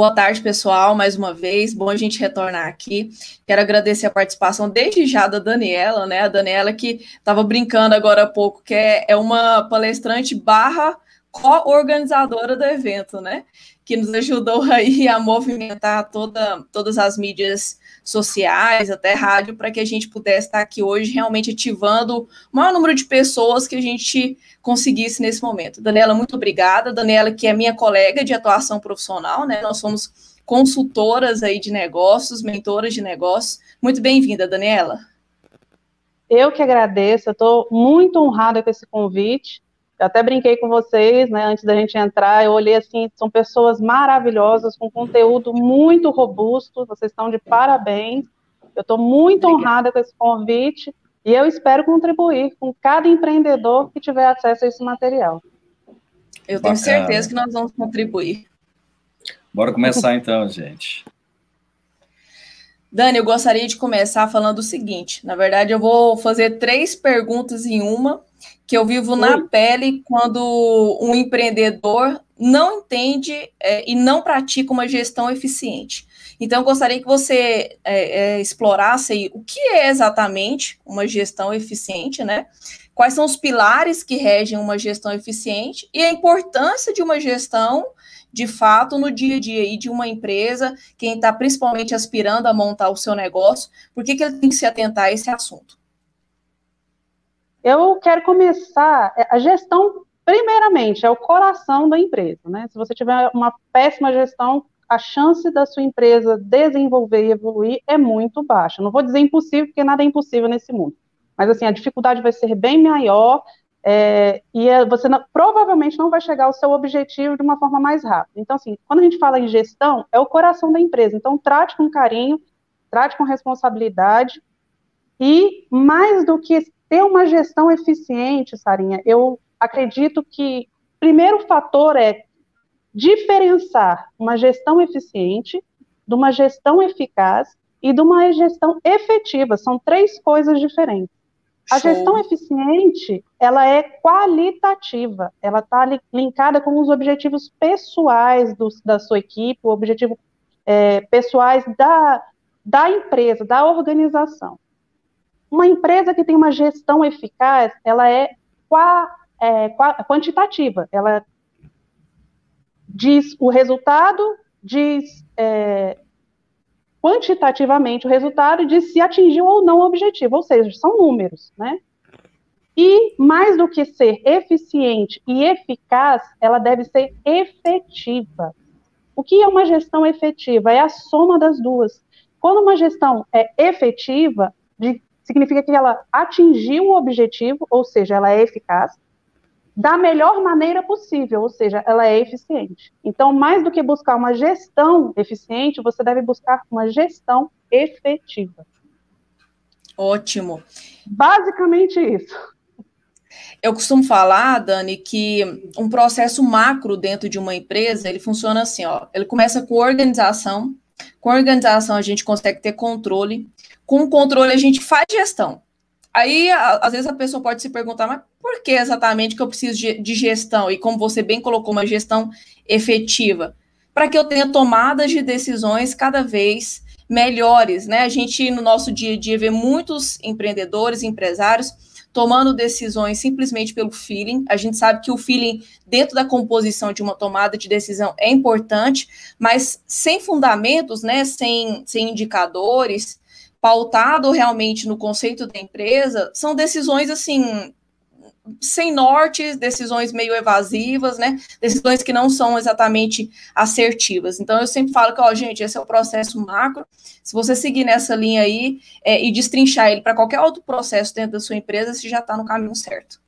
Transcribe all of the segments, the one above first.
Boa tarde, pessoal, mais uma vez. Bom a gente retornar aqui. Quero agradecer a participação desde já da Daniela, né? A Daniela que estava brincando agora há pouco, que é, é uma palestrante barra co-organizadora do evento, né? Que nos ajudou aí a movimentar toda, todas as mídias sociais, até rádio, para que a gente pudesse estar aqui hoje realmente ativando o maior número de pessoas que a gente conseguisse nesse momento. Daniela, muito obrigada. Daniela, que é minha colega de atuação profissional, né? Nós somos consultoras aí de negócios, mentoras de negócios. Muito bem-vinda, Daniela. Eu que agradeço, eu estou muito honrada com esse convite. Eu até brinquei com vocês, né, antes da gente entrar, eu olhei assim, são pessoas maravilhosas, com conteúdo muito robusto, vocês estão de parabéns. Eu estou muito Obrigada. honrada com esse convite e eu espero contribuir com cada empreendedor que tiver acesso a esse material. Eu tenho Bacana. certeza que nós vamos contribuir. Bora começar então, gente. Dani, eu gostaria de começar falando o seguinte. Na verdade, eu vou fazer três perguntas em uma que eu vivo na pele quando um empreendedor não entende é, e não pratica uma gestão eficiente. Então, eu gostaria que você é, é, explorasse aí o que é exatamente uma gestão eficiente, né? Quais são os pilares que regem uma gestão eficiente e a importância de uma gestão, de fato, no dia a dia aí de uma empresa, quem está principalmente aspirando a montar o seu negócio, por que, que ele tem que se atentar a esse assunto? Eu quero começar é, a gestão, primeiramente, é o coração da empresa, né? Se você tiver uma péssima gestão, a chance da sua empresa desenvolver e evoluir é muito baixa. Não vou dizer impossível, porque nada é impossível nesse mundo. Mas assim, a dificuldade vai ser bem maior é, e é, você não, provavelmente não vai chegar ao seu objetivo de uma forma mais rápida. Então, assim, quando a gente fala em gestão, é o coração da empresa. Então, trate com carinho, trate com responsabilidade e mais do que ter uma gestão eficiente, Sarinha, eu acredito que primeiro fator é diferenciar uma gestão eficiente de uma gestão eficaz e de uma gestão efetiva. São três coisas diferentes. A Show. gestão eficiente, ela é qualitativa, ela está linkada com os objetivos pessoais do, da sua equipe, o objetivo é, pessoais da, da empresa, da organização. Uma empresa que tem uma gestão eficaz, ela é, qua, é qua, quantitativa, ela diz o resultado, diz é, quantitativamente o resultado e diz se atingiu ou não o objetivo, ou seja, são números, né? E mais do que ser eficiente e eficaz, ela deve ser efetiva. O que é uma gestão efetiva? É a soma das duas. Quando uma gestão é efetiva, de significa que ela atingiu o objetivo, ou seja, ela é eficaz, da melhor maneira possível, ou seja, ela é eficiente. Então, mais do que buscar uma gestão eficiente, você deve buscar uma gestão efetiva. Ótimo. Basicamente isso. Eu costumo falar, Dani, que um processo macro dentro de uma empresa, ele funciona assim, ó. Ele começa com organização. Com organização a gente consegue ter controle com o controle a gente faz gestão. Aí, às vezes, a pessoa pode se perguntar, mas por que exatamente que eu preciso de gestão? E como você bem colocou, uma gestão efetiva. Para que eu tenha tomadas de decisões cada vez melhores, né? A gente, no nosso dia a dia, vê muitos empreendedores, empresários, tomando decisões simplesmente pelo feeling. A gente sabe que o feeling, dentro da composição de uma tomada de decisão, é importante, mas sem fundamentos, né? Sem, sem indicadores, pautado realmente no conceito da empresa, são decisões assim sem norte, decisões meio evasivas, né? Decisões que não são exatamente assertivas. Então, eu sempre falo que, ó, gente, esse é o processo macro. Se você seguir nessa linha aí é, e destrinchar ele para qualquer outro processo dentro da sua empresa, você já está no caminho certo.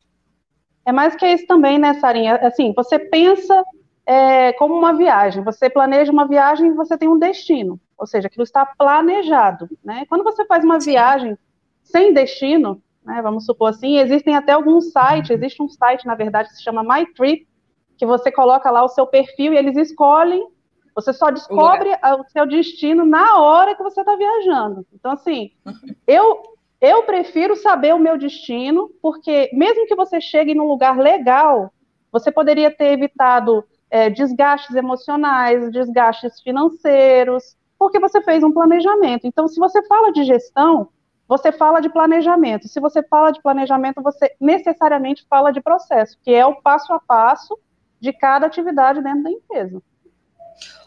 É mais que isso também, né, Sarinha? Assim, você pensa é, como uma viagem. Você planeja uma viagem e você tem um destino ou seja, aquilo está planejado. Né? Quando você faz uma viagem sem destino, né, vamos supor assim, existem até alguns sites, existe um site, na verdade, que se chama MyTrip, que você coloca lá o seu perfil e eles escolhem, você só descobre o seu destino na hora que você está viajando. Então, assim, eu, eu prefiro saber o meu destino, porque mesmo que você chegue num lugar legal, você poderia ter evitado é, desgastes emocionais, desgastes financeiros, porque você fez um planejamento. Então, se você fala de gestão, você fala de planejamento. Se você fala de planejamento, você necessariamente fala de processo, que é o passo a passo de cada atividade dentro da empresa.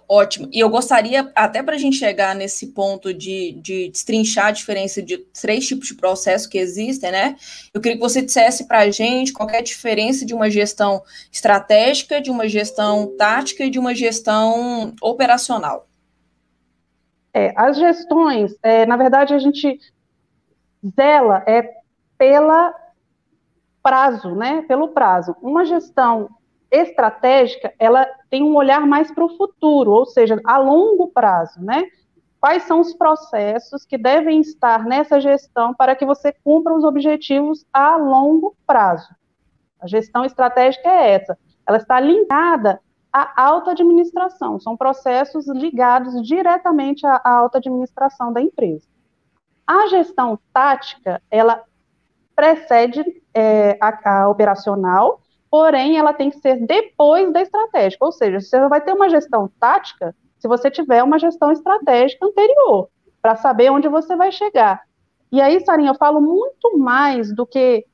Ótimo. E eu gostaria, até para a gente chegar nesse ponto de, de destrinchar a diferença de três tipos de processo que existem, né? Eu queria que você dissesse para a gente qual é a diferença de uma gestão estratégica, de uma gestão tática e de uma gestão operacional. É, as gestões, é, na verdade, a gente zela é pela prazo, né? Pelo prazo. Uma gestão estratégica, ela tem um olhar mais para o futuro, ou seja, a longo prazo, né? Quais são os processos que devem estar nessa gestão para que você cumpra os objetivos a longo prazo? A gestão estratégica é essa. Ela está ligada à alta administração. São processos ligados diretamente à alta administração da empresa. A gestão tática, ela precede é, a, a operacional porém ela tem que ser depois da estratégica, ou seja, você vai ter uma gestão tática se você tiver uma gestão estratégica anterior, para saber onde você vai chegar. E aí, Sarinha, eu falo muito mais do que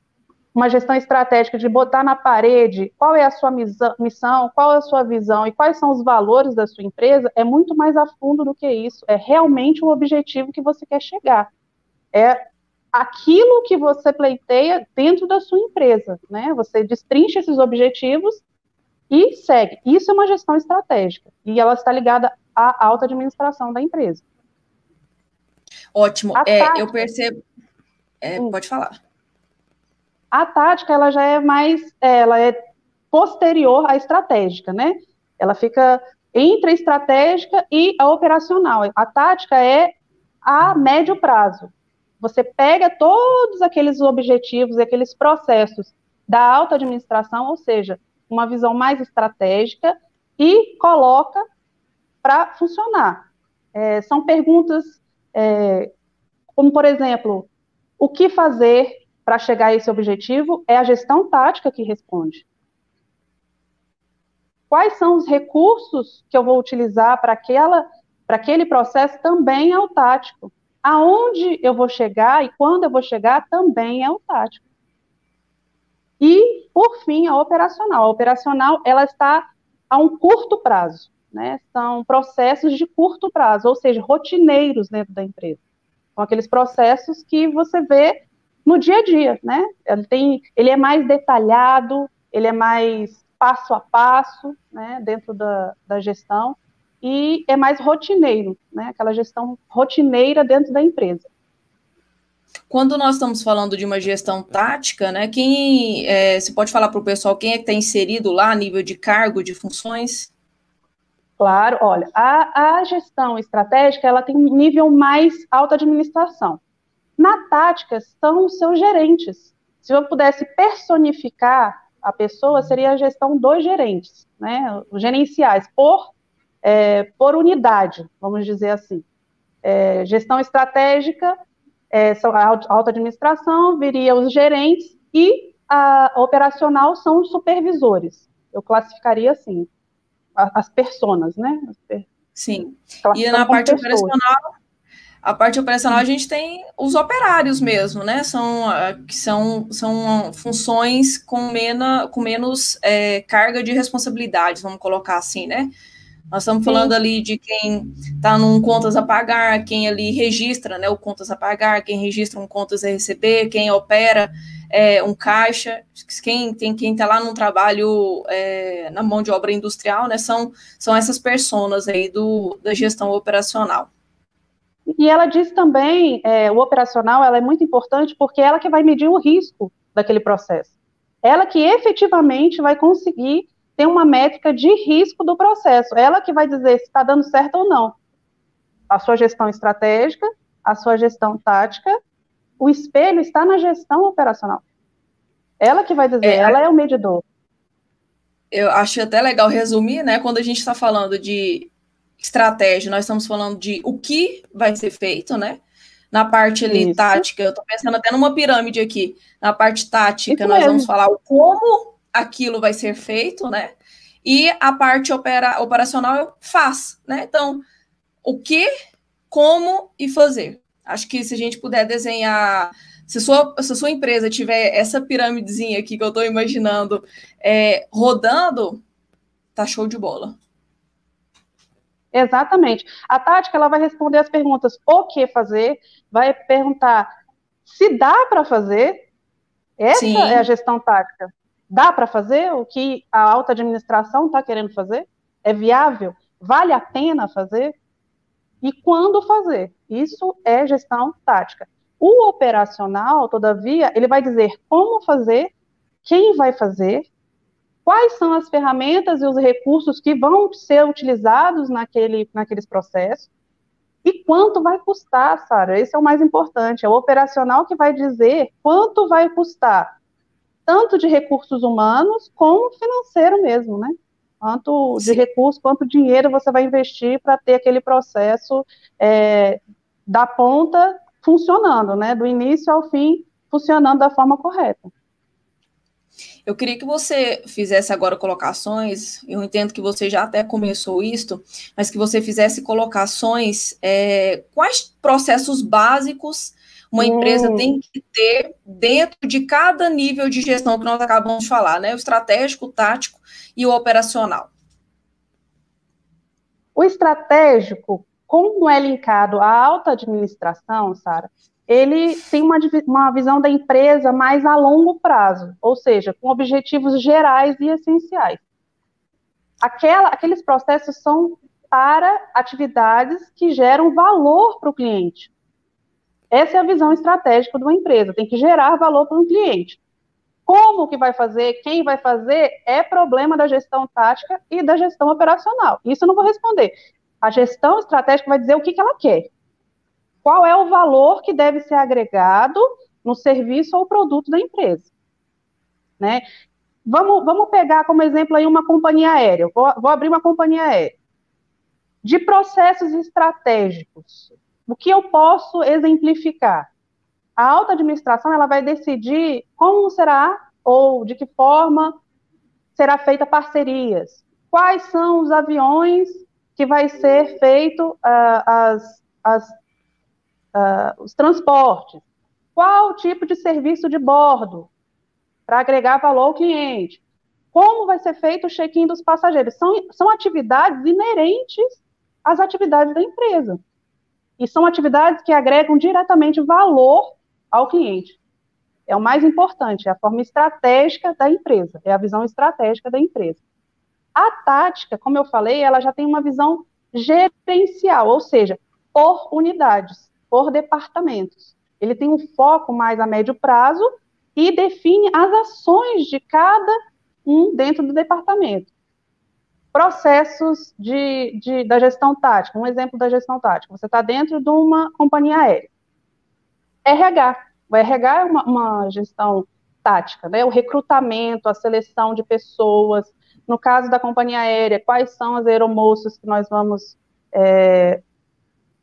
uma gestão estratégica de botar na parede qual é a sua missão, qual é a sua visão e quais são os valores da sua empresa, é muito mais a fundo do que isso. É realmente o objetivo que você quer chegar. É aquilo que você pleiteia dentro da sua empresa, né? Você destrincha esses objetivos e segue. Isso é uma gestão estratégica e ela está ligada à alta administração da empresa. Ótimo. É, tática, eu percebo. É, hum. pode falar. A tática ela já é mais, ela é posterior à estratégica, né? Ela fica entre a estratégica e a operacional. A tática é a médio prazo. Você pega todos aqueles objetivos, aqueles processos da alta administração, ou seja, uma visão mais estratégica, e coloca para funcionar. É, são perguntas é, como, por exemplo, o que fazer para chegar a esse objetivo? É a gestão tática que responde. Quais são os recursos que eu vou utilizar para aquele processo? Também é o tático. Aonde eu vou chegar e quando eu vou chegar também é o tático. E, por fim, a operacional. A operacional, ela está a um curto prazo, né? São processos de curto prazo, ou seja, rotineiros dentro da empresa. São aqueles processos que você vê no dia a dia, né? Ele, tem, ele é mais detalhado, ele é mais passo a passo, né, dentro da, da gestão, e é mais rotineiro, né? Aquela gestão rotineira dentro da empresa. Quando nós estamos falando de uma gestão tática, né? Quem é, você pode falar para o pessoal quem é que está inserido lá a nível de cargo, de funções? Claro, olha, a, a gestão estratégica ela tem um nível mais alta administração. Na tática são os seus gerentes. Se eu pudesse personificar a pessoa, seria a gestão dos gerentes, né? Os gerenciais, por é, por unidade, vamos dizer assim. É, gestão estratégica, é, a alta administração, viria os gerentes e a operacional são os supervisores. Eu classificaria assim, as personas, né? Sim. E na parte pessoas. operacional, a parte operacional a gente tem os operários mesmo, né? São que são, são funções com, mena, com menos é, carga de responsabilidades, vamos colocar assim, né? Nós estamos falando Sim. ali de quem está num contas a pagar, quem ali registra né, o contas a pagar, quem registra um contas a receber, quem opera é, um caixa, quem tem quem está lá num trabalho é, na mão de obra industrial, né? São, são essas pessoas aí do, da gestão operacional. E ela diz também, é, o operacional, ela é muito importante porque ela que vai medir o risco daquele processo. Ela que efetivamente vai conseguir tem uma métrica de risco do processo. Ela que vai dizer se está dando certo ou não. A sua gestão estratégica, a sua gestão tática, o espelho está na gestão operacional. Ela que vai dizer, é, ela é o medidor. Eu acho até legal resumir, né? Quando a gente está falando de estratégia, nós estamos falando de o que vai ser feito, né? Na parte ali Isso. tática, eu estou pensando até numa pirâmide aqui. Na parte tática, Isso nós mesmo. vamos falar o como aquilo vai ser feito, né? e a parte opera, operacional faz, né? Então, o que, como e fazer. Acho que se a gente puder desenhar, se a sua, se a sua empresa tiver essa pirâmidezinha aqui que eu estou imaginando é, rodando, tá show de bola. Exatamente. A tática ela vai responder as perguntas o que fazer, vai perguntar se dá para fazer. Essa Sim. é a gestão tática. Dá para fazer o que a alta administração está querendo fazer? É viável? Vale a pena fazer? E quando fazer? Isso é gestão tática. O operacional, todavia, ele vai dizer como fazer, quem vai fazer quais são as ferramentas e os recursos que vão ser utilizados naquele, naqueles processos e quanto vai custar, Sara. Esse é o mais importante. É o operacional que vai dizer quanto vai custar, tanto de recursos humanos como financeiro mesmo, né? Quanto de recursos, quanto dinheiro você vai investir para ter aquele processo é, da ponta funcionando, né? Do início ao fim funcionando da forma correta. Eu queria que você fizesse agora colocações, eu entendo que você já até começou isto, mas que você fizesse colocações, é, quais processos básicos uma empresa hum. tem que ter dentro de cada nível de gestão que nós acabamos de falar, né? O estratégico, o tático e o operacional. O estratégico, como é linkado à alta administração, Sara, ele tem uma, uma visão da empresa mais a longo prazo, ou seja, com objetivos gerais e essenciais. Aquela, aqueles processos são para atividades que geram valor para o cliente. Essa é a visão estratégica de uma empresa, tem que gerar valor para o cliente. Como que vai fazer, quem vai fazer, é problema da gestão tática e da gestão operacional. Isso eu não vou responder. A gestão estratégica vai dizer o que, que ela quer qual é o valor que deve ser agregado no serviço ou produto da empresa. Né? Vamos, vamos pegar como exemplo aí uma companhia aérea. Vou, vou abrir uma companhia aérea. De processos estratégicos, o que eu posso exemplificar? A alta administração ela vai decidir como será ou de que forma será feita parcerias. Quais são os aviões que vai ser feito uh, as, as uh, os transportes, qual tipo de serviço de bordo para agregar valor ao cliente, como vai ser feito o check-in dos passageiros. São, são atividades inerentes às atividades da empresa. E são atividades que agregam diretamente valor ao cliente. É o mais importante, é a forma estratégica da empresa, é a visão estratégica da empresa. A tática, como eu falei, ela já tem uma visão gerencial, ou seja, por unidades por departamentos. Ele tem um foco mais a médio prazo e define as ações de cada um dentro do departamento. Processos de, de da gestão tática, um exemplo da gestão tática. Você está dentro de uma companhia aérea. RH. O RH é uma, uma gestão tática, né? O recrutamento, a seleção de pessoas. No caso da companhia aérea, quais são as aeromoças que nós vamos é,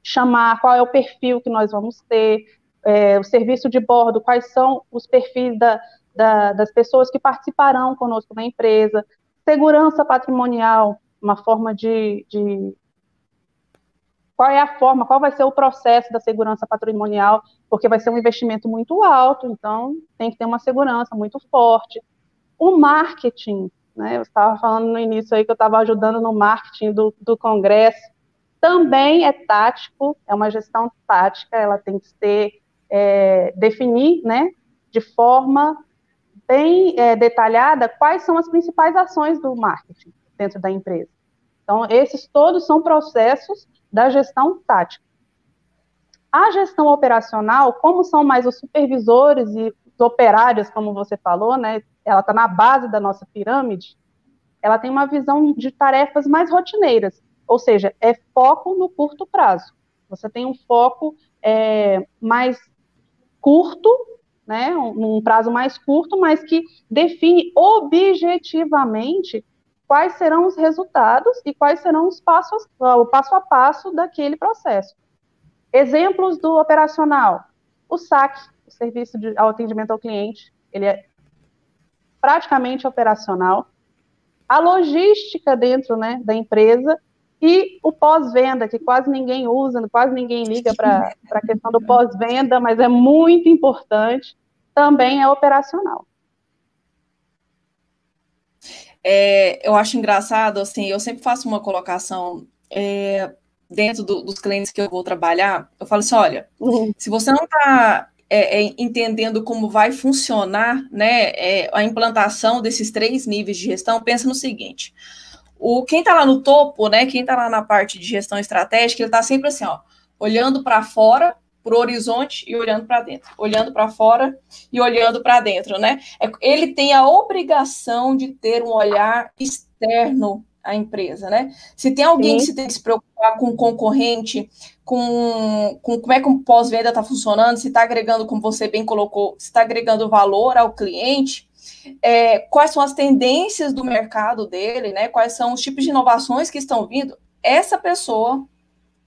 chamar, qual é o perfil que nós vamos ter, é, o serviço de bordo, quais são os perfis da, da, das pessoas que participarão conosco na empresa, segurança patrimonial, uma forma de, de qual é a forma, qual vai ser o processo da segurança patrimonial, porque vai ser um investimento muito alto, então tem que ter uma segurança muito forte. O marketing, né, eu estava falando no início aí que eu estava ajudando no marketing do, do congresso, também é tático, é uma gestão tática, ela tem que ser, é, definir, né, de forma bem é, detalhada quais são as principais ações do marketing dentro da empresa. Então, esses todos são processos da gestão tática. A gestão operacional, como são mais os supervisores e os operários, como você falou, né, ela está na base da nossa pirâmide, ela tem uma visão de tarefas mais rotineiras. Ou seja, é foco no curto prazo. Você tem um foco é, mais curto, né, um, um prazo mais curto, mas que define objetivamente quais serão os resultados e quais serão os passos, o passo a passo daquele processo. Exemplos do operacional. O SAC, o Serviço de Atendimento ao Cliente, ele é praticamente operacional. a logística dentro né, da empresa e o pós-venda, que quase ninguém usa, quase ninguém liga para a questão do pós-venda, mas é muito importante, também é operacional. É, eu acho engraçado, assim, eu sempre faço uma colocação é, dentro do, dos clientes que eu vou trabalhar, eu falo assim, olha, uhum. se você não está é, é, entendendo como vai funcionar né, é, a implantação desses três níveis de gestão, pensa no seguinte, o, quem está lá no topo, né, quem está lá na parte de gestão estratégica, ele está sempre assim, ó, olhando para fora, para o horizonte e olhando para dentro, olhando para fora e olhando para dentro, né? É, ele tem a obrigação de ter um olhar externo à empresa, né? Se tem alguém Sim. que se tem que se preocupar com o concorrente, com, com como é que o pós-venda está funcionando, se está agregando, como você bem colocou, se está agregando valor ao cliente, é, quais são as tendências do mercado dele, né? Quais são os tipos de inovações que estão vindo. Essa pessoa,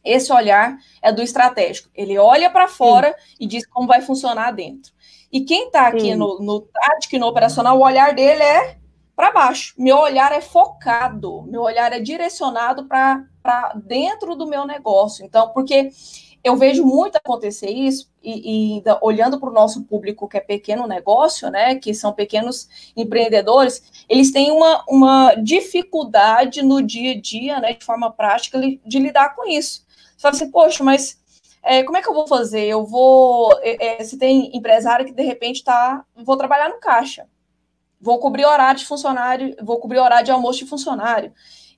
esse olhar é do estratégico. Ele olha para fora Sim. e diz como vai funcionar dentro. E quem está aqui no, no tático e no operacional, o olhar dele é para baixo. Meu olhar é focado, meu olhar é direcionado para dentro do meu negócio. Então, porque eu vejo muito acontecer isso, e, e olhando para o nosso público que é pequeno negócio, né, que são pequenos empreendedores, eles têm uma, uma dificuldade no dia a dia, né, de forma prática, de lidar com isso. Fala assim, poxa, mas é, como é que eu vou fazer? Eu vou. É, se tem empresário que de repente está. Vou trabalhar no caixa. Vou cobrir horário de funcionário, vou cobrir horário de almoço de funcionário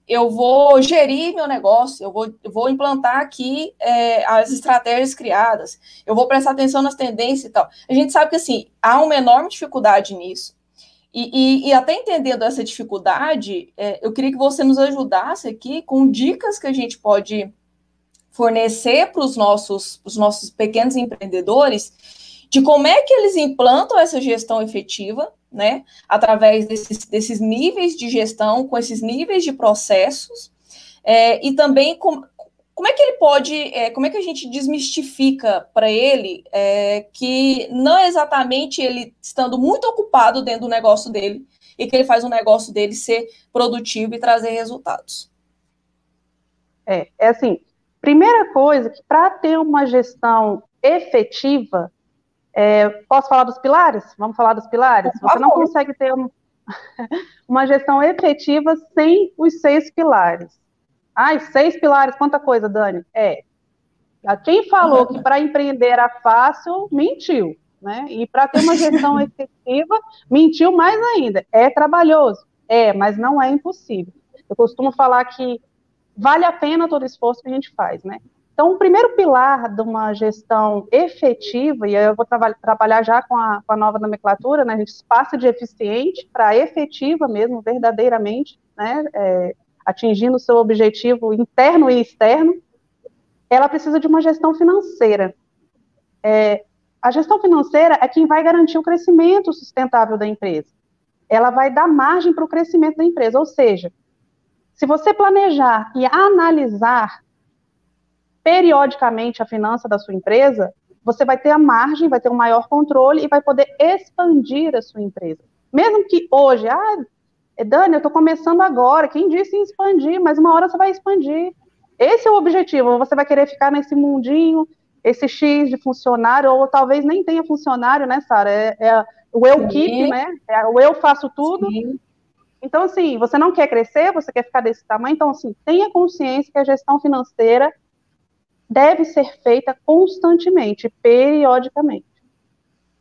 eu vou gerir meu negócio, eu vou, eu vou implantar aqui é, as estratégias criadas, eu vou prestar atenção nas tendências e tal. A gente sabe que, assim, há uma enorme dificuldade nisso. E, e, e até entendendo essa dificuldade, eu queria que você nos ajudasse aqui com dicas que a gente pode fornecer para os nossos, os nossos pequenos empreendedores de como é que eles implantam essa gestão efetiva, né, através desses, desses níveis de gestão, com esses níveis de processos, é, e também com, como é que ele pode, é, como é que a gente desmistifica para ele é, que não é exatamente ele estando muito ocupado dentro do negócio dele e que ele faz o negócio dele ser produtivo e trazer resultados? É, é assim, primeira coisa que para ter uma gestão efetiva, é, posso falar dos pilares? Vamos falar dos pilares? Você não consegue ter um, uma gestão efetiva sem os seis pilares. Ai, seis pilares, quanta coisa, Dani? É. Quem falou que para empreender era fácil, mentiu. Né? E para ter uma gestão efetiva, mentiu mais ainda. É trabalhoso? É, mas não é impossível. Eu costumo falar que vale a pena todo esforço que a gente faz, né? Então, o primeiro pilar de uma gestão efetiva, e eu vou tra trabalhar já com a, com a, nova nomenclatura, né, a gente passa de eficiente para efetiva mesmo, verdadeiramente, né, é, atingindo o seu objetivo interno e externo, ela precisa de uma gestão financeira. É, a gestão financeira é quem vai garantir o crescimento sustentável da empresa. Ela vai dar margem para o crescimento da empresa, ou seja, se você planejar e analisar periodicamente a finança da sua empresa, você vai ter a margem, vai ter um maior controle e vai poder expandir a sua empresa. Mesmo que hoje, ah, Dani, eu estou começando agora, quem disse em expandir, mas uma hora você vai expandir. Esse é o objetivo, você vai querer ficar nesse mundinho, esse X de funcionário, ou talvez nem tenha funcionário, né, Sara? É, é, o eu Sim. keep, né? É, o eu faço tudo. Sim. Então, assim, você não quer crescer, você quer ficar desse tamanho, então, assim, tenha consciência que a gestão financeira deve ser feita constantemente, periodicamente.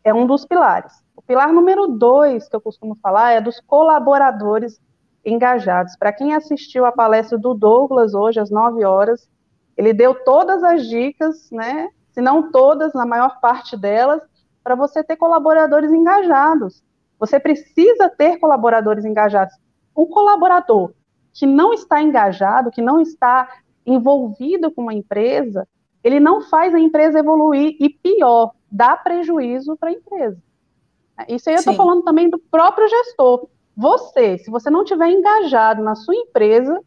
É um dos pilares. O pilar número dois que eu costumo falar é dos colaboradores engajados. Para quem assistiu a palestra do Douglas hoje às 9 horas, ele deu todas as dicas, né? Se não todas, na maior parte delas, para você ter colaboradores engajados. Você precisa ter colaboradores engajados. Um colaborador que não está engajado, que não está envolvido com uma empresa, ele não faz a empresa evoluir e pior, dá prejuízo para a empresa. Isso aí eu estou falando também do próprio gestor. Você, se você não tiver engajado na sua empresa,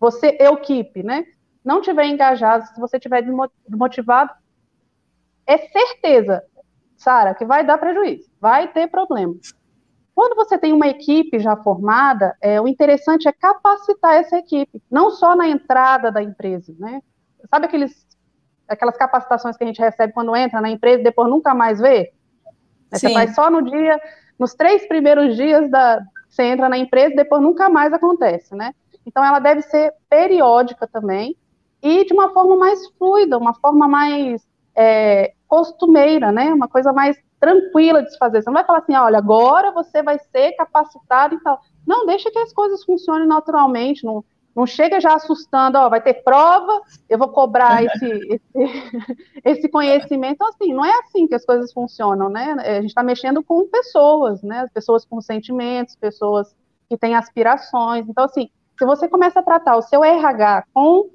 você, equipe, né? Não tiver engajado, se você tiver desmotivado, é certeza, Sara, que vai dar prejuízo, vai ter problema. Quando você tem uma equipe já formada, é, o interessante é capacitar essa equipe, não só na entrada da empresa, né? Sabe aqueles, aquelas capacitações que a gente recebe quando entra na empresa e depois nunca mais vê? Você faz só no dia, nos três primeiros dias da, você entra na empresa e depois nunca mais acontece, né? Então ela deve ser periódica também e de uma forma mais fluida, uma forma mais é, costumeira, né? Uma coisa mais tranquila de se fazer. Você não vai falar assim, olha, agora você vai ser capacitado e tal. Não, deixa que as coisas funcionem naturalmente, não, não chega já assustando, ó, vai ter prova, eu vou cobrar esse, esse, esse conhecimento. Então, assim, não é assim que as coisas funcionam, né? A gente está mexendo com pessoas, né? Pessoas com sentimentos, pessoas que têm aspirações. Então, assim, se você começa a tratar o seu RH com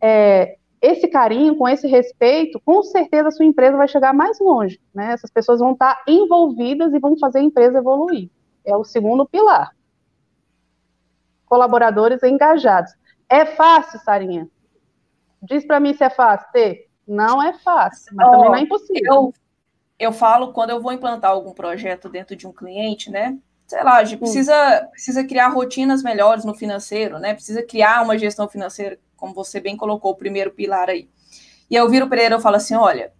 é, esse carinho, com esse respeito, com certeza a sua empresa vai chegar mais longe, né? Essas pessoas vão estar envolvidas e vão fazer a empresa evoluir. É o segundo pilar. Colaboradores engajados. É fácil, Sarinha? Diz para mim se é fácil ter. Não é fácil, mas oh, também não é impossível. Eu, eu falo quando eu vou implantar algum projeto dentro de um cliente, né? Sei lá, a gente precisa, precisa criar rotinas melhores no financeiro, né? Precisa criar uma gestão financeira como você bem colocou, o primeiro pilar aí. E eu viro Pereira e falo assim: olha,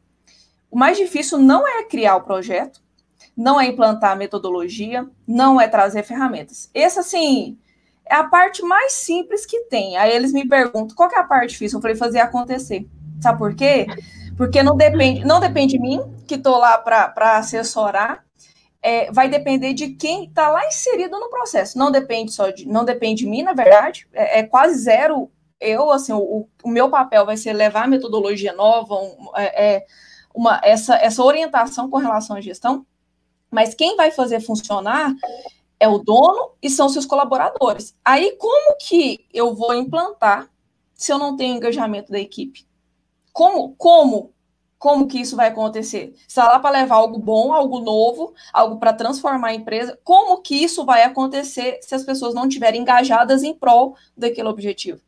o mais difícil não é criar o projeto, não é implantar a metodologia, não é trazer ferramentas. Essa, assim, é a parte mais simples que tem. Aí eles me perguntam qual é a parte difícil. Eu falei, fazer acontecer. Sabe por quê? Porque não depende, não depende de mim, que estou lá para assessorar. É, vai depender de quem está lá inserido no processo. Não depende só de, não depende de mim, na verdade. É, é quase zero eu, assim, o, o, meu papel vai ser levar metodologia nova, um, é, é, uma, essa, essa orientação com relação à gestão, mas quem vai fazer funcionar é o dono e são seus colaboradores. Aí, como que eu vou implantar se eu não tenho engajamento da equipe? Como, como, como que isso vai acontecer? Está lá para levar algo bom, algo novo, algo para transformar a empresa. Como que isso vai acontecer se as pessoas não estiverem engajadas em prol daquele objetivo?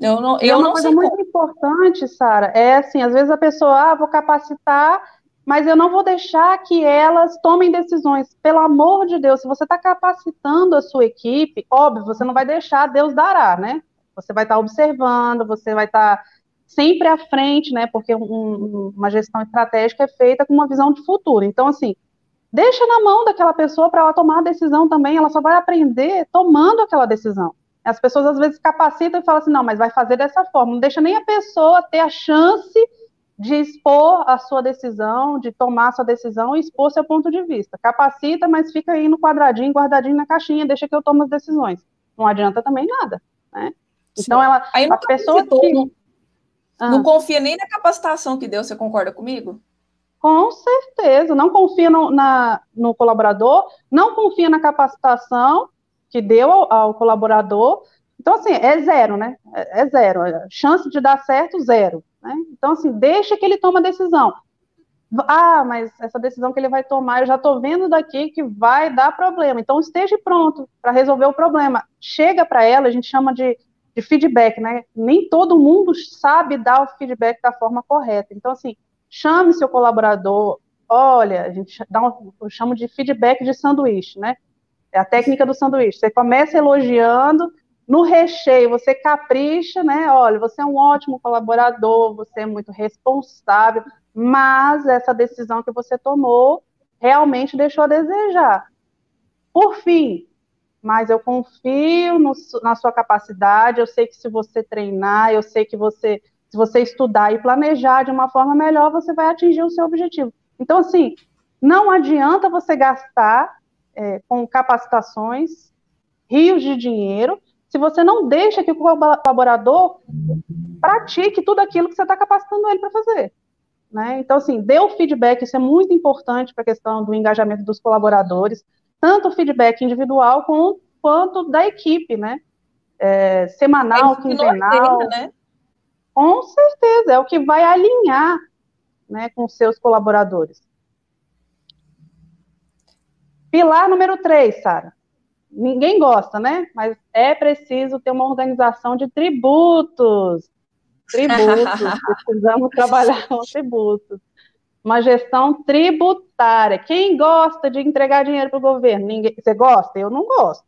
Eu não, eu uma não coisa muito como. importante, Sara, é assim, às vezes a pessoa, ah, vou capacitar, mas eu não vou deixar que elas tomem decisões. Pelo amor de Deus, se você está capacitando a sua equipe, óbvio, você não vai deixar, Deus dará, né? Você vai estar tá observando, você vai estar tá sempre à frente, né? Porque um, uma gestão estratégica é feita com uma visão de futuro. Então, assim, deixa na mão daquela pessoa para ela tomar a decisão também, ela só vai aprender tomando aquela decisão. As pessoas às vezes capacitam e falam assim, não, mas vai fazer dessa forma. Não deixa nem a pessoa ter a chance de expor a sua decisão, de tomar a sua decisão e expor seu ponto de vista. Capacita, mas fica aí no quadradinho, guardadinho na caixinha, deixa que eu tomo as decisões. Não adianta também nada, né? Então ela, aí a pessoa que não, ah. não confia nem na capacitação que deu, você concorda comigo? Com certeza, não confia no, na, no colaborador, não confia na capacitação que deu ao, ao colaborador. Então, assim, é zero, né? É, é zero. A chance de dar certo, zero. Né? Então, assim, deixa que ele tome a decisão. Ah, mas essa decisão que ele vai tomar, eu já estou vendo daqui que vai dar problema. Então, esteja pronto para resolver o problema. Chega para ela, a gente chama de, de feedback, né? Nem todo mundo sabe dar o feedback da forma correta. Então, assim, chame seu colaborador. Olha, a gente dá um, eu chamo de feedback de sanduíche, né? É a técnica do sanduíche. Você começa elogiando, no recheio você capricha, né? Olha, você é um ótimo colaborador, você é muito responsável, mas essa decisão que você tomou realmente deixou a desejar. Por fim, mas eu confio no, na sua capacidade, eu sei que se você treinar, eu sei que você, se você estudar e planejar de uma forma melhor, você vai atingir o seu objetivo. Então, assim, não adianta você gastar é, com capacitações, rios de dinheiro, se você não deixa que o colaborador pratique tudo aquilo que você está capacitando ele para fazer. Né? Então, assim, dê o feedback, isso é muito importante para a questão do engajamento dos colaboradores, tanto o feedback individual com, quanto da equipe, né? É, semanal, é quinzenal. né? Com certeza, é o que vai alinhar né, com seus colaboradores. Pilar número 3, Sara. Ninguém gosta, né? Mas é preciso ter uma organização de tributos. Tributos. Precisamos trabalhar com tributos. uma gestão tributária. Quem gosta de entregar dinheiro para o governo? Ninguém, você gosta? Eu não gosto.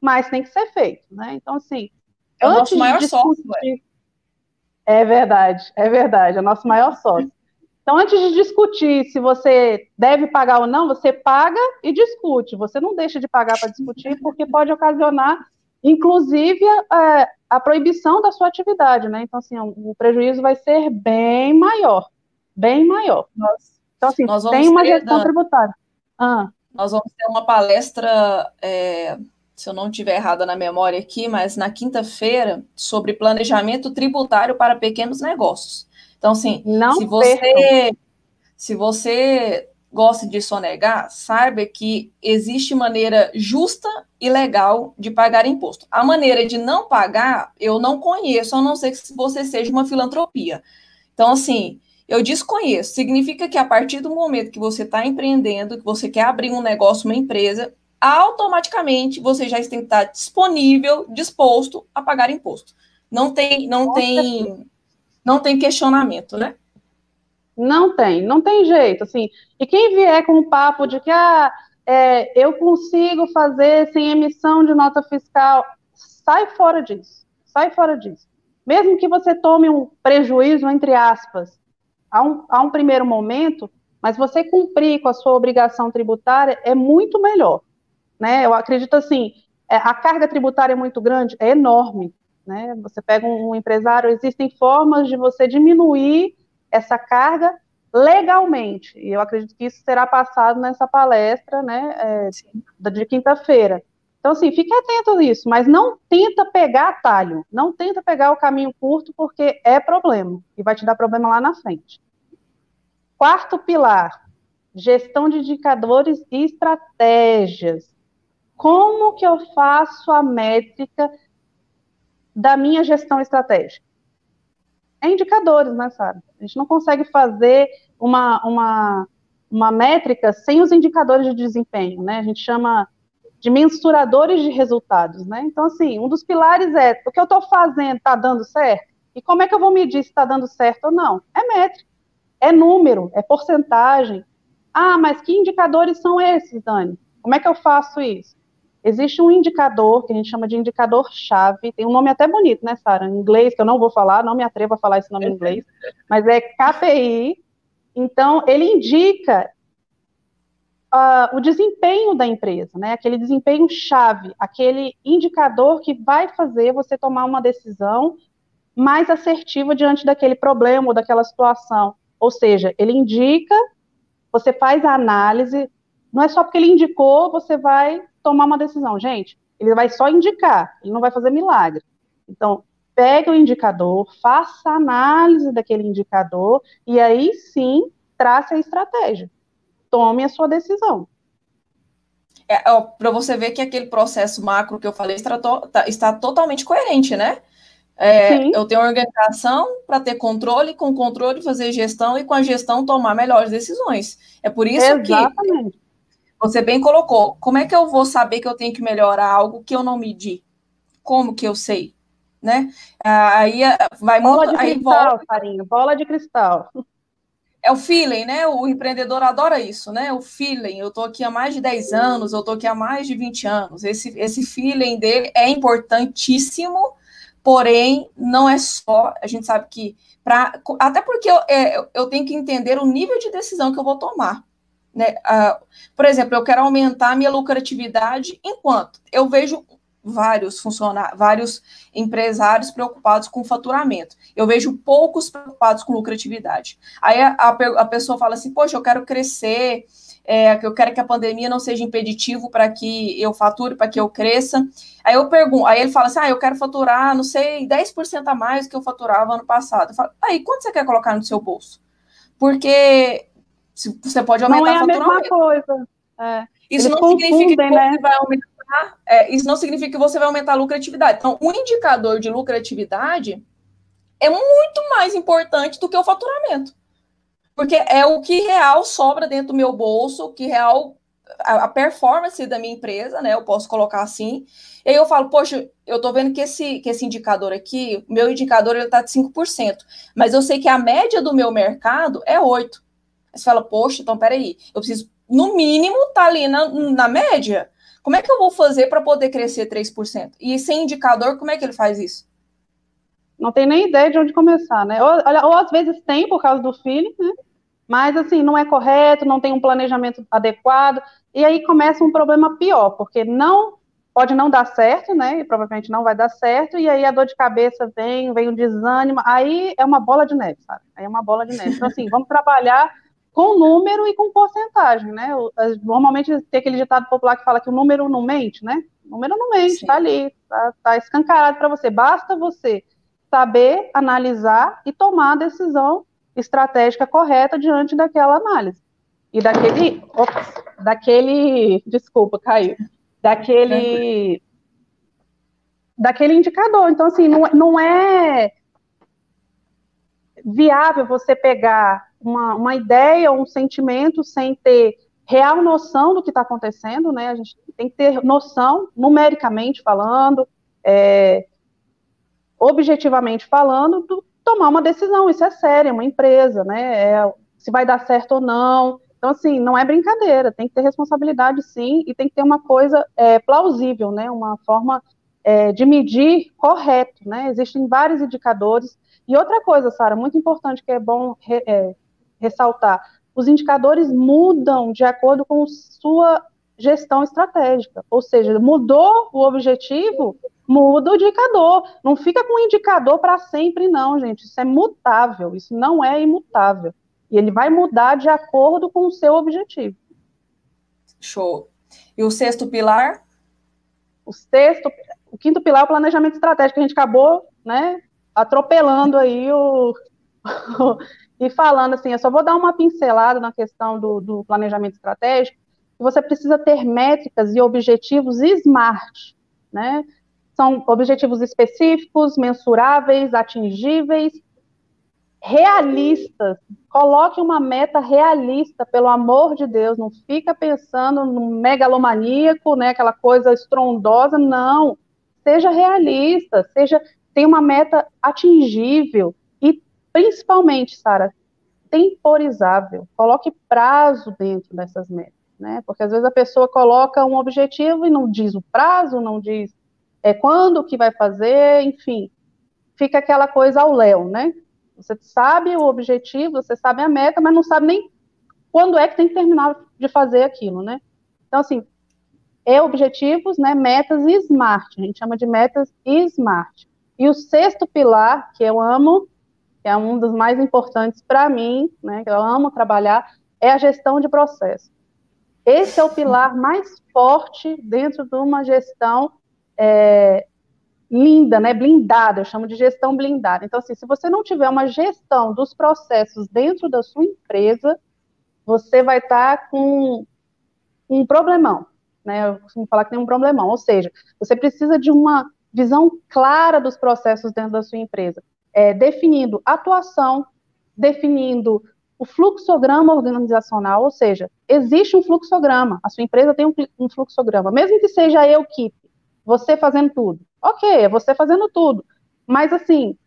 Mas tem que ser feito, né? Então, assim, é o nosso maior discutir, sócio. É verdade, é verdade, é o nosso maior sócio. Então, antes de discutir se você deve pagar ou não, você paga e discute. Você não deixa de pagar para discutir, porque pode ocasionar, inclusive, a, a, proibição da sua atividade, né? Então, assim, o prejuízo vai ser bem maior, bem maior. então, assim, tem uma gestão tributária. Ah. Nós vamos ter uma palestra, é, se eu não estiver errada na memória aqui, mas na quinta-feira, sobre planejamento tributário para pequenos negócios. Então, assim, Não se você, se você gosta de sonegar, saiba que existe maneira justa e legal de pagar imposto. A maneira de não pagar, eu não conheço, a não ser que você seja uma filantropia. Então, assim, eu desconheço. Significa que a partir do momento que você está empreendendo, que você quer abrir um negócio, uma empresa, automaticamente você já tem que estar disponível, disposto a pagar imposto. Não tem, não tem não tem questionamento, né? Não tem, não tem jeito, assim. E quem vier com o papo de que ah, é, eu consigo fazer sem emissão de nota fiscal, sai fora disso, sai fora disso. Mesmo que você tome um prejuízo, entre aspas, a um, a um primeiro momento, mas você cumprir com a sua obrigação tributária é muito melhor, né? Eu acredito assim, é, a carga tributária é muito grande, é enorme, né? Você pega um, empresário, existem formas de você diminuir essa carga legalmente. E eu acredito que isso será passado nessa palestra, né, é, de quinta-feira. Então, assim, fique atento a isso, mas não tenta pegar atalho, não tenta pegar o caminho curto, porque é problema, e vai te dar problema lá na frente. Quarto pilar, gestão de indicadores e estratégias. Como que eu faço a métrica da minha gestão estratégica? É indicadores, né, Sara? A gente não consegue fazer uma, uma, uma métrica sem os indicadores de desempenho, né? A gente chama de mensuradores de resultados, né? Então, assim, um dos pilares é o que eu estou fazendo está dando certo? E como é que eu vou medir se está dando certo ou não? É métrica, é número, é porcentagem. Ah, mas que indicadores são esses, Dani? Como é que eu faço isso? Existe um indicador que a gente chama de indicador-chave, tem um nome até bonito, né, Sara? Em inglês, que eu não vou falar, não me atrevo a falar esse nome em inglês, mas é KPI. Então, ele indica uh, o desempenho da empresa, né? Aquele desempenho-chave, aquele indicador que vai fazer você tomar uma decisão mais assertiva diante daquele problema ou daquela situação. Ou seja, ele indica, você faz a análise, não é só porque ele indicou, você vai tomar uma decisão. Gente, ele vai só indicar, ele não vai fazer milagre. Então, pegue o indicador, faça análise daquele indicador e aí sim trace a estratégia. Tome a sua decisão. É, para você ver que aquele processo macro que eu falei está, tá, está totalmente coerente, né? É, eu tenho organização para ter controle, com controle fazer gestão e com a gestão tomar melhores decisões. É por isso Exatamente. que você bem colocou. Como é que eu vou saber que eu tenho que melhorar algo que eu não medi? Como que eu sei? Né? Aí eh, vai bola muito, de aí cristal, volta... Farinha, bola de cristal. É o feeling, né? O empreendedor adora isso, né? O feeling. Eu tô aqui há mais de 10 anos, eu tô aqui há mais de 20 anos. Esse, esse feeling dele é importantíssimo, porém, não é só. A gente sabe que. Pra, até porque eu, é, eu tenho que entender o nível de decisão que eu vou tomar. Né? Por exemplo, eu quero aumentar a minha lucratividade enquanto eu vejo vários funcionários, vários empresários preocupados com faturamento. Eu vejo poucos preocupados com lucratividade. Aí a, a, a pessoa fala assim, poxa, eu quero crescer, é, eu quero que a pandemia não seja impeditivo para que eu fature, para que eu cresça. Aí eu pergunto, aí ele fala assim, ah, eu quero faturar, não sei, 10% a mais do que eu faturava ano passado. Eu falo, aí, quanto você quer colocar no seu bolso? Porque você pode aumentar não é a mesma coisa. É. Isso Eles não significa que né? você vai aumentar. É, isso não significa que você vai aumentar a lucratividade. Então, o indicador de lucratividade é muito mais importante do que o faturamento. Porque é o que real sobra dentro do meu bolso, o que real a, performance da minha empresa, né? Eu posso colocar assim. E aí eu falo, poxa, eu tô vendo que esse, que esse indicador aqui, meu indicador ele tá de 5%, mas eu sei que a média do meu mercado é 8%. Você fala, poxa, então peraí, eu preciso, no mínimo, tá ali na, na média. Como é que eu vou fazer para poder crescer 3%? E sem indicador, como é que ele faz isso? Não tem nem ideia de onde começar, né? Ou, ou às vezes tem por causa do filho, né? Mas assim, não é correto, não tem um planejamento adequado, e aí começa um problema pior, porque não pode não dar certo, né? E provavelmente não vai dar certo, e aí a dor de cabeça vem, vem o desânimo, aí é uma bola de neve, sabe? Aí é uma bola de neve. Então, assim, vamos trabalhar com número e com porcentagem, né? Normalmente tem aquele ditado popular que fala que o número não mente, né? O número não mente, está ali, está tá escancarado para você. Basta você saber analisar e tomar a decisão estratégica correta diante daquela análise. E daquele, ops, daquele, desculpa, caiu, daquele, daquele indicador. Então, assim, não, não é viável você pegar uma, uma ideia um sentimento sem ter real noção do que está acontecendo, né? A gente tem que ter noção, numericamente falando, é, objetivamente falando, do, tomar uma decisão. Isso é sério, é uma empresa, né? É, se vai dar certo ou não. Então, assim, não é brincadeira, tem que ter responsabilidade sim, e tem que ter uma coisa é, plausível, né? Uma forma é, de medir correto, né? Existem vários indicadores. E outra coisa, Sara, muito importante que é bom é, ressaltar: os indicadores mudam de acordo com sua gestão estratégica. Ou seja, mudou o objetivo, muda o indicador. Não fica com o indicador para sempre, não, gente. Isso é mutável, isso não é imutável. E ele vai mudar de acordo com o seu objetivo. Show. E o sexto pilar? O sexto, o quinto pilar é o planejamento estratégico. A gente acabou, né, atropelando aí o, e falando assim, eu só vou dar uma pincelada na questão do, do planejamento estratégico, você precisa ter métricas e objetivos SMART, né? São objetivos específicos, mensuráveis, atingíveis, realistas. Coloque uma meta realista, pelo amor de Deus. Não fica pensando no megalomaníaco, né? Aquela coisa estrondosa. Não. Seja realista, seja tenha uma meta atingível principalmente, Sara, temporizável. Coloque prazo dentro dessas metas, né? Porque às vezes a pessoa coloca um objetivo e não diz o prazo, não diz é, quando que vai fazer, enfim, fica aquela coisa ao léu, né? Você sabe o objetivo, você sabe a meta, mas não sabe nem quando é que tem que terminar de fazer aquilo, né? Então, assim, é objetivos, né, metas SMART, a gente chama de metas SMART. E o sexto pilar, que eu amo, que é um dos mais importantes para mim, né, que eu amo trabalhar, é a gestão de processo. Esse é o pilar mais forte dentro de uma gestão é, linda, né, blindada, eu chamo de gestão blindada. Então, assim, se você não tiver uma gestão dos processos dentro da sua empresa, você vai estar tá com um problemão, né, eu costumo falar que tem um problemão, ou seja, você precisa de uma visão clara dos processos dentro da sua empresa é, definindo atuação, definindo o fluxograma organizacional, ou seja, existe um fluxograma, a sua empresa tem um, um fluxograma, mesmo que seja eu que você fazendo tudo. Ok, é você fazendo tudo. Mas assim,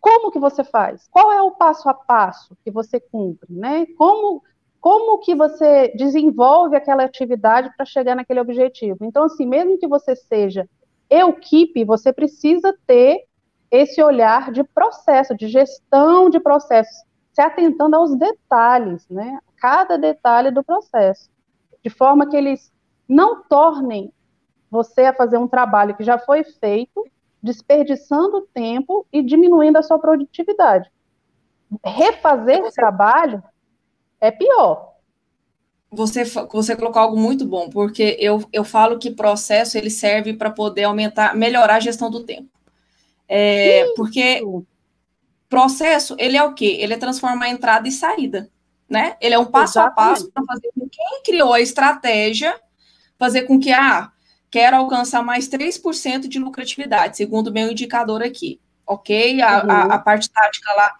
como que você faz? Qual é o passo a passo que você cumpre, né? Como como que você desenvolve aquela atividade para chegar naquele objetivo? Então, assim, mesmo que você seja equipe, você precisa ter esse olhar de processo, de gestão de processos, se atentando aos detalhes, né? Cada detalhe do processo, de forma que eles não tornem você a fazer um trabalho que já foi feito, desperdiçando tempo e diminuindo a sua produtividade. Refazer o trabalho é pior. Você, você colocou algo muito bom, porque eu, eu falo que processo ele serve para poder aumentar, melhorar a gestão do tempo. É, porque processo, ele é o quê? Ele é transformar entrada e saída, né? Ele é um passo Exatamente. a passo para fazer com quem criou a estratégia, fazer com que, ah, quero alcançar mais 3% de lucratividade, segundo o meu indicador aqui, ok? A, uhum. a, a parte tática lá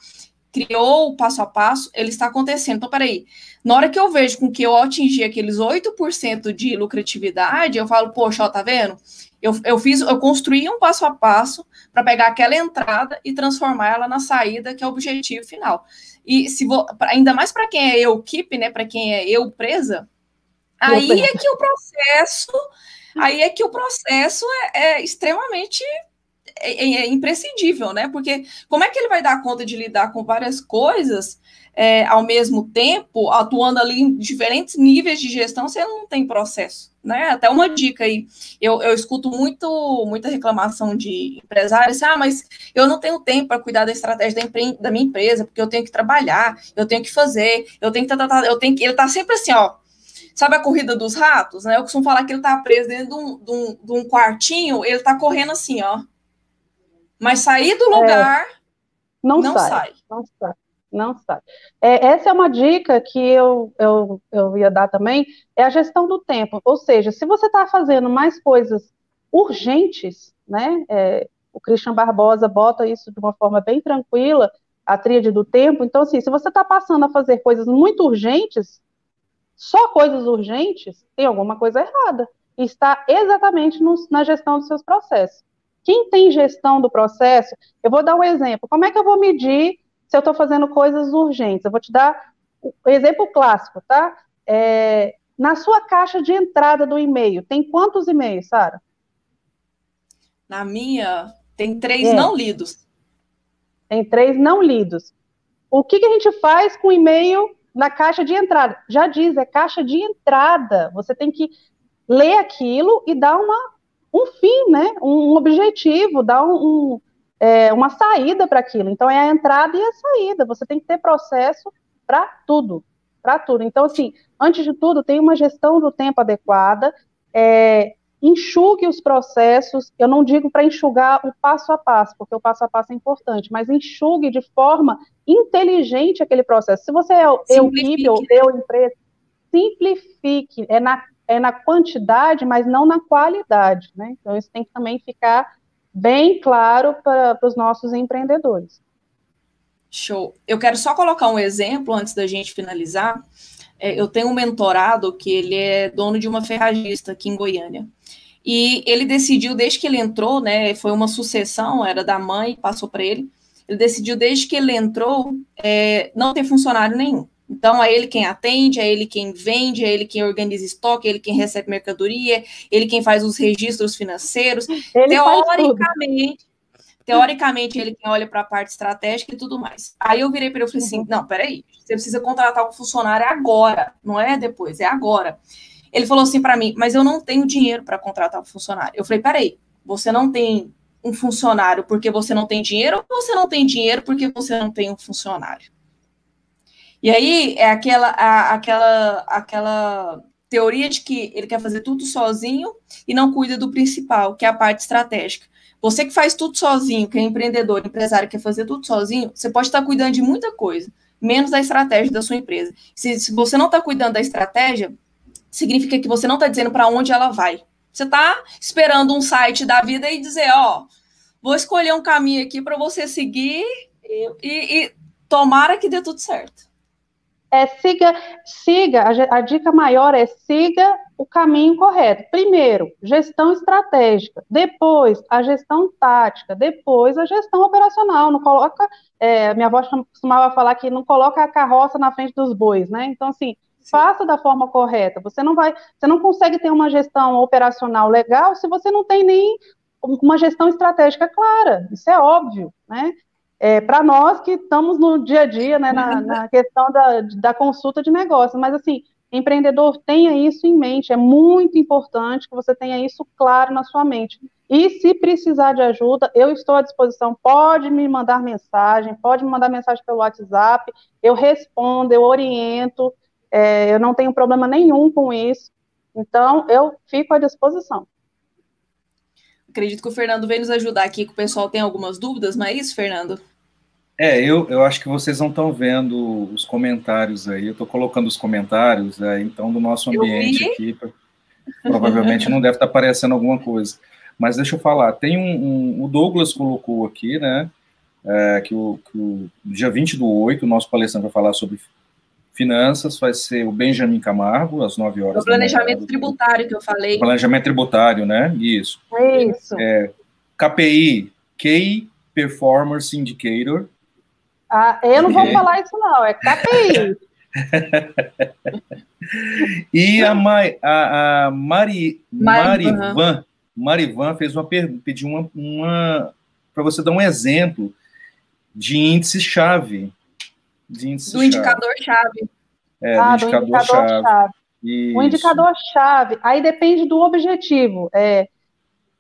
criou o passo a passo, ele está acontecendo. Então, peraí, na hora que eu vejo com que eu atingi aqueles 8% de lucratividade, eu falo, poxa, ó, tá vendo? Eu, eu fiz, eu construí um passo a passo para pegar aquela entrada e transformar ela na saída, que é o objetivo final. E se vou, ainda mais para quem é eu keep, né? Para quem é eu presa, aí é que o processo, aí é que o processo é, é extremamente é, é, é, imprescindível, né? Porque como é que ele vai dar conta de lidar com várias coisas é, ao mesmo tempo, atuando ali em diferentes níveis de gestão, se ele não tem processo? Né? Até uma dica aí, eu, eu escuto muito, muita reclamação de empresários, ah, mas eu não tenho tempo para cuidar da estratégia da, da, minha empresa, porque eu tenho que trabalhar, eu tenho que fazer, eu tenho que, eu tenho que, ele tá sempre assim, ó, sabe a corrida dos ratos, né? Eu costumo falar que ele tá preso dentro de um, de um, de um quartinho, ele tá correndo assim, ó, mas sair do lugar é, não, não sai, sai, Não sai. Não sai. É, essa é uma dica que eu, eu, eu ia dar também, é a gestão do tempo. Ou seja, se você está fazendo mais coisas urgentes, né? É, o Christian Barbosa bota isso de uma forma bem tranquila, a tríade do tempo. Então, assim, se você está passando a fazer coisas muito urgentes, só coisas urgentes, tem alguma coisa errada. E está exatamente no, na gestão dos seus processos. Quem tem gestão do processo, eu vou dar um exemplo. Como é que eu vou medir se eu estou fazendo coisas urgentes? Eu vou te dar o um exemplo clássico, tá? É, na sua caixa de entrada do e-mail, tem quantos e-mails, Sara? Na minha, tem três é. não lidos. Tem três não lidos. O que, que a gente faz com o e-mail na caixa de entrada? Já diz, é caixa de entrada. Você tem que ler aquilo e dar uma um fim, né? Um objetivo, dar um, um é, uma saída para aquilo. Então é a entrada e a saída. Você tem que ter processo para tudo, para tudo. Então assim, antes de tudo, tem uma gestão do tempo adequada. É, enxugue os processos. Eu não digo para enxugar o passo a passo, porque o passo a passo é importante, mas enxugue de forma inteligente aquele processo. Se você é eu equipe ou eu empresa, simplifique. É na é na quantidade, mas não na qualidade, né? Então isso tem que também ficar bem claro para os nossos empreendedores. Show. Eu quero só colocar um exemplo antes da gente finalizar. É, eu tenho um mentorado que ele é dono de uma ferragista aqui em Goiânia. E ele decidiu, desde que ele entrou, né? Foi uma sucessão, era da mãe, passou para ele. Ele decidiu, desde que ele entrou, é, não ter funcionário nenhum. Então, é ele quem atende, é ele quem vende, é ele quem organiza estoque, é ele quem recebe mercadoria, é ele quem faz os registros financeiros. Ele teoricamente, teoricamente, ele quem olha para a parte estratégica e tudo mais. Aí eu virei para ele e falei assim: uhum. não, peraí, você precisa contratar um funcionário agora, não é depois, é agora. Ele falou assim para mim, mas eu não tenho dinheiro para contratar um funcionário. Eu falei, peraí, você não tem um funcionário porque você não tem dinheiro ou você não tem dinheiro porque você não tem um funcionário? E aí é aquela, a, aquela, aquela teoria de que ele quer fazer tudo sozinho e não cuida do principal, que é a parte estratégica. Você que faz tudo sozinho, que é empreendedor, empresário, quer fazer tudo sozinho, você pode estar cuidando de muita coisa, menos da estratégia da sua empresa. Se, se você não está cuidando da estratégia, significa que você não está dizendo para onde ela vai. Você está esperando um site da vida e dizer, ó, vou escolher um caminho aqui para você seguir e, e, e tomara que dê tudo certo é siga, siga, a, a dica maior é siga o caminho correto. Primeiro, gestão estratégica, depois a gestão tática, depois a gestão operacional. Não coloca, é, minha avó costumava falar que não coloca a carroça na frente dos bois, né? Então, assim, faça da forma correta. Você não vai, você não consegue ter uma gestão operacional legal se você não tem nem uma gestão estratégica clara. Isso é óbvio, né? É, para nós que estamos no dia a dia, né, na, na questão da, da consulta de negócio. Mas, assim, empreendedor, tenha isso em mente. É muito importante que você tenha isso claro na sua mente. E se precisar de ajuda, eu estou à disposição. Pode me mandar mensagem, pode me mandar mensagem pelo WhatsApp. Eu respondo, eu oriento. É, eu não tenho problema nenhum com isso. Então, eu fico à disposição. Acredito que o Fernando veio nos ajudar aqui, que o pessoal tem algumas dúvidas, não é isso, Fernando? É, eu, eu acho que vocês não estão vendo os comentários aí. Eu estou colocando os comentários, aí, então, do nosso ambiente aqui. Provavelmente não deve estar tá aparecendo alguma coisa. Mas deixa eu falar, tem um, um o Douglas colocou aqui, né? É, que, o, que o dia 20 do 8, o nosso palestrante vai falar sobre Finanças vai ser o Benjamin Camargo, às 9 horas. O planejamento tributário que eu falei. Planejamento tributário, né? Isso. Isso. É, KPI, Key Performance Indicator. Ah, eu não vou falar isso não, é KPI. e a, a, a Mari, Marivan, Marivan fez uma pediu uma, uma para você dar um exemplo de índice-chave. De índice do indicador-chave. É, ah, do indicador-chave. o indicador-chave, aí depende do objetivo. É,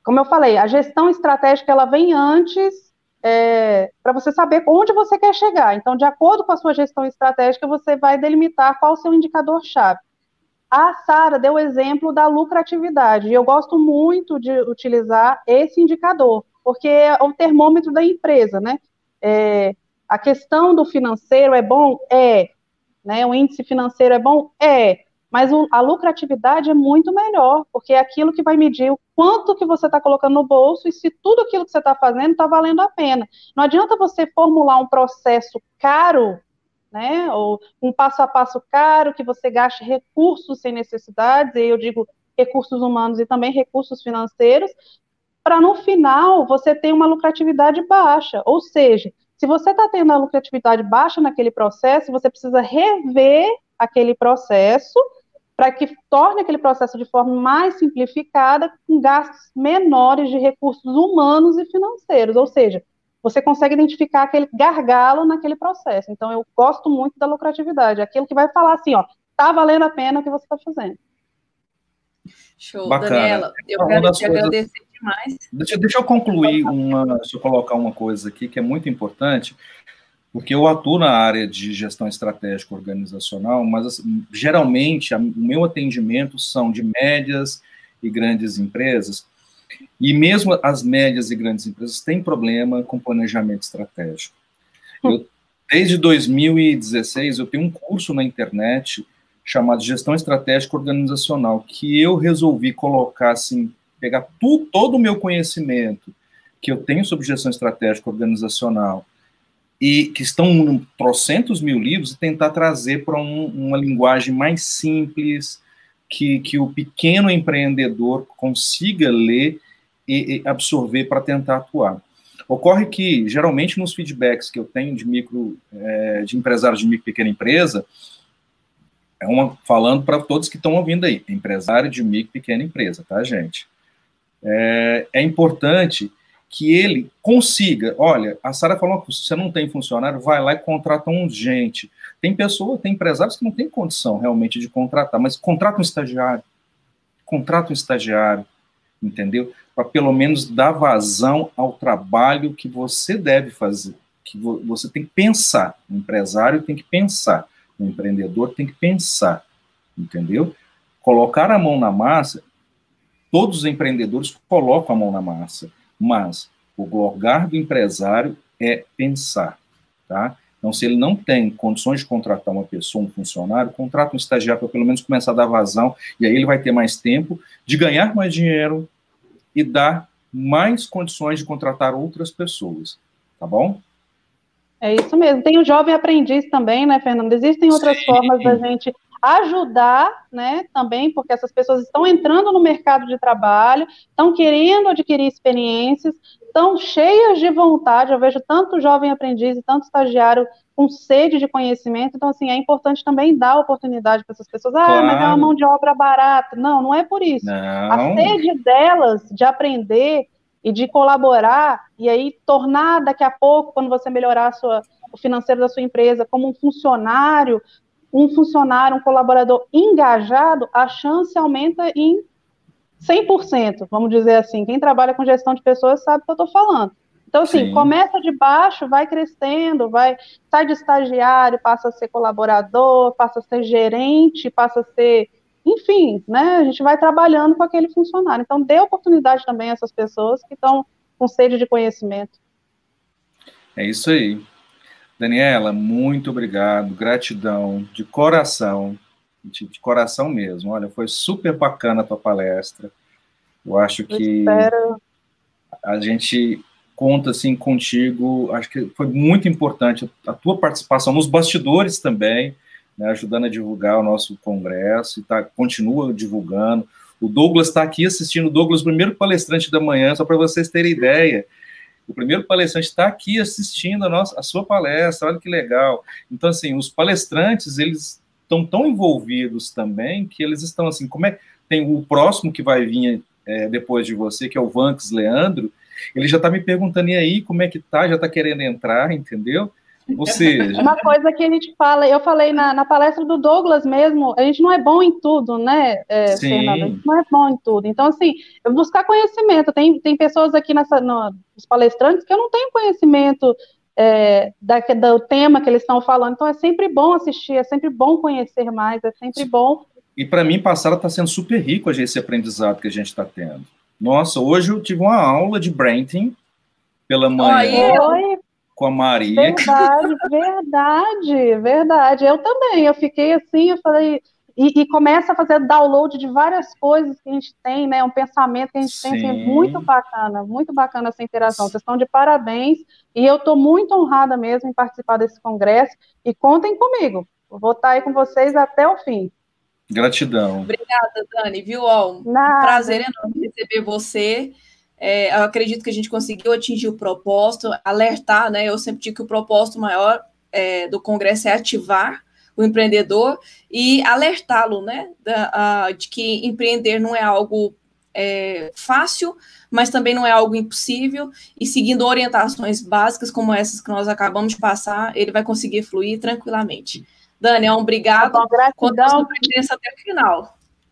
como eu falei, a gestão estratégica ela vem antes é, para você saber onde você quer chegar. Então, de acordo com a sua gestão estratégica, você vai delimitar qual o seu indicador-chave. A Sara deu o exemplo da lucratividade, e eu gosto muito de utilizar esse indicador, porque é o termômetro da empresa, né? É, a questão do financeiro é bom? É. Né? O índice financeiro é bom? É. Mas a lucratividade é muito melhor, porque é aquilo que vai medir o quanto que você está colocando no bolso e se tudo aquilo que você está fazendo está valendo a pena. Não adianta você formular um processo caro, né, ou um passo a passo caro, que você gaste recursos sem necessidades, e eu digo recursos humanos e também recursos financeiros, para no final você ter uma lucratividade baixa. Ou seja, se você está tendo a lucratividade baixa naquele processo, você precisa rever aquele processo para que torne aquele processo de forma mais simplificada, com gastos menores de recursos humanos e financeiros. Ou seja, você consegue identificar aquele gargalo naquele processo. Então, eu gosto muito da lucratividade, aquilo que vai falar assim, ó, tá valendo a pena o que você está fazendo. Show, Bacana. Daniela. Eu uma quero te coisas... agradecer demais. Deixa, deixa eu concluir uma, deixa eu colocar uma coisa aqui que é muito importante, porque eu atuo na área de gestão estratégica organizacional, mas assim, geralmente o meu atendimento são de médias e grandes empresas, e mesmo as médias e grandes empresas têm problema com planejamento estratégico. Eu, desde 2016 eu tenho um curso na internet chamado Gestão Estratégica Organizacional, que eu resolvi colocar assim, pegar tu, todo o meu conhecimento que eu tenho sobre gestão estratégica organizacional e que estão em trocentos mil livros e tentar trazer para um, uma linguagem mais simples, que, que o pequeno empreendedor consiga ler e, e absorver para tentar atuar. Ocorre que, geralmente, nos feedbacks que eu tenho de micro, é, de empresários de micro pequena empresa, é uma, falando para todos que estão ouvindo aí, empresário de micro pequena empresa, tá, gente? É, é importante que ele consiga, olha, a Sara falou que você não tem funcionário, vai lá e contrata um gente. Tem pessoas, tem empresários que não têm condição realmente de contratar, mas contrata um estagiário, contrata um estagiário, entendeu? Para pelo menos dar vazão ao trabalho que você deve fazer, que você tem que pensar, o empresário tem que pensar. O empreendedor tem que pensar, entendeu? Colocar a mão na massa, todos os empreendedores colocam a mão na massa, mas o lugar do empresário é pensar, tá? Então, se ele não tem condições de contratar uma pessoa, um funcionário, contrata um estagiário para pelo menos começar a dar vazão, e aí ele vai ter mais tempo de ganhar mais dinheiro e dar mais condições de contratar outras pessoas, tá bom? É isso mesmo. Tem o jovem aprendiz também, né, Fernando? Existem outras Sim. formas da gente ajudar, né, também, porque essas pessoas estão entrando no mercado de trabalho, estão querendo adquirir experiências, estão cheias de vontade. Eu vejo tanto jovem aprendiz e tanto estagiário com sede de conhecimento. Então, assim, é importante também dar oportunidade para essas pessoas. Ah, claro. mas é uma mão de obra barata. Não, não é por isso. Não. A sede delas de aprender e de colaborar e aí tornar daqui a pouco, quando você melhorar sua, o financeiro da sua empresa, como um funcionário, um funcionário, um colaborador engajado, a chance aumenta em 100%, vamos dizer assim. Quem trabalha com gestão de pessoas sabe o que eu estou falando. Então, assim, Sim. começa de baixo, vai crescendo, vai, sai de estagiário, passa a ser colaborador, passa a ser gerente, passa a ser enfim, né, a gente vai trabalhando com aquele funcionário. Então, dê oportunidade também a essas pessoas que estão com sede de conhecimento. É isso aí. Daniela, muito obrigado, gratidão, de coração, de, de coração mesmo. Olha, foi super bacana a tua palestra. Eu acho que Eu a gente conta assim contigo. Acho que foi muito importante a tua participação nos bastidores também né, ajudando a divulgar o nosso congresso, e tá, continua divulgando. O Douglas está aqui assistindo, o Douglas, primeiro palestrante da manhã, só para vocês terem ideia. O primeiro palestrante está aqui assistindo a, nossa, a sua palestra, olha que legal. Então, assim, os palestrantes, eles estão tão envolvidos também que eles estão assim, como é tem o próximo que vai vir é, depois de você, que é o Vanks Leandro, ele já está me perguntando, e aí, como é que tá? Já está querendo entrar, entendeu? Ou seja... Uma coisa que a gente fala, eu falei na, na palestra do Douglas mesmo, a gente não é bom em tudo, né, é, Sim. Fernanda? A gente não é bom em tudo. Então, assim, buscar conhecimento. Tem, tem pessoas aqui nessa, no, nos palestrantes que eu não tenho conhecimento é, da, do tema que eles estão falando. Então, é sempre bom assistir, é sempre bom conhecer mais, é sempre bom. E para mim, passada está sendo super rico esse aprendizado que a gente está tendo. Nossa, hoje eu tive uma aula de branding pela manhã. Oi, com a Maria. Verdade, verdade, verdade. Eu também, eu fiquei assim, eu falei, e, e, começa a fazer download de várias coisas que a gente tem, né? Um pensamento que a gente Sim. tem, assim, é muito bacana, muito bacana essa interação. Vocês estão de parabéns e eu estou muito honrada mesmo em participar desse congresso. E contem comigo, eu vou estar aí com vocês até o fim. Gratidão. Obrigada, Dani, viu? Ó, um prazer enorme receber você. É, eu acredito que a gente conseguiu atingir o propósito, alertar, né? Eu sempre digo que o propósito maior é, do Congresso é ativar o empreendedor e alertá-lo, né, da, de que empreender não é algo é, fácil, mas também não é algo impossível, e seguindo orientações básicas como essas que nós acabamos de passar, ele vai conseguir fluir tranquilamente. Dani, um obrigado. Tá bom, gratidão. presença até o final.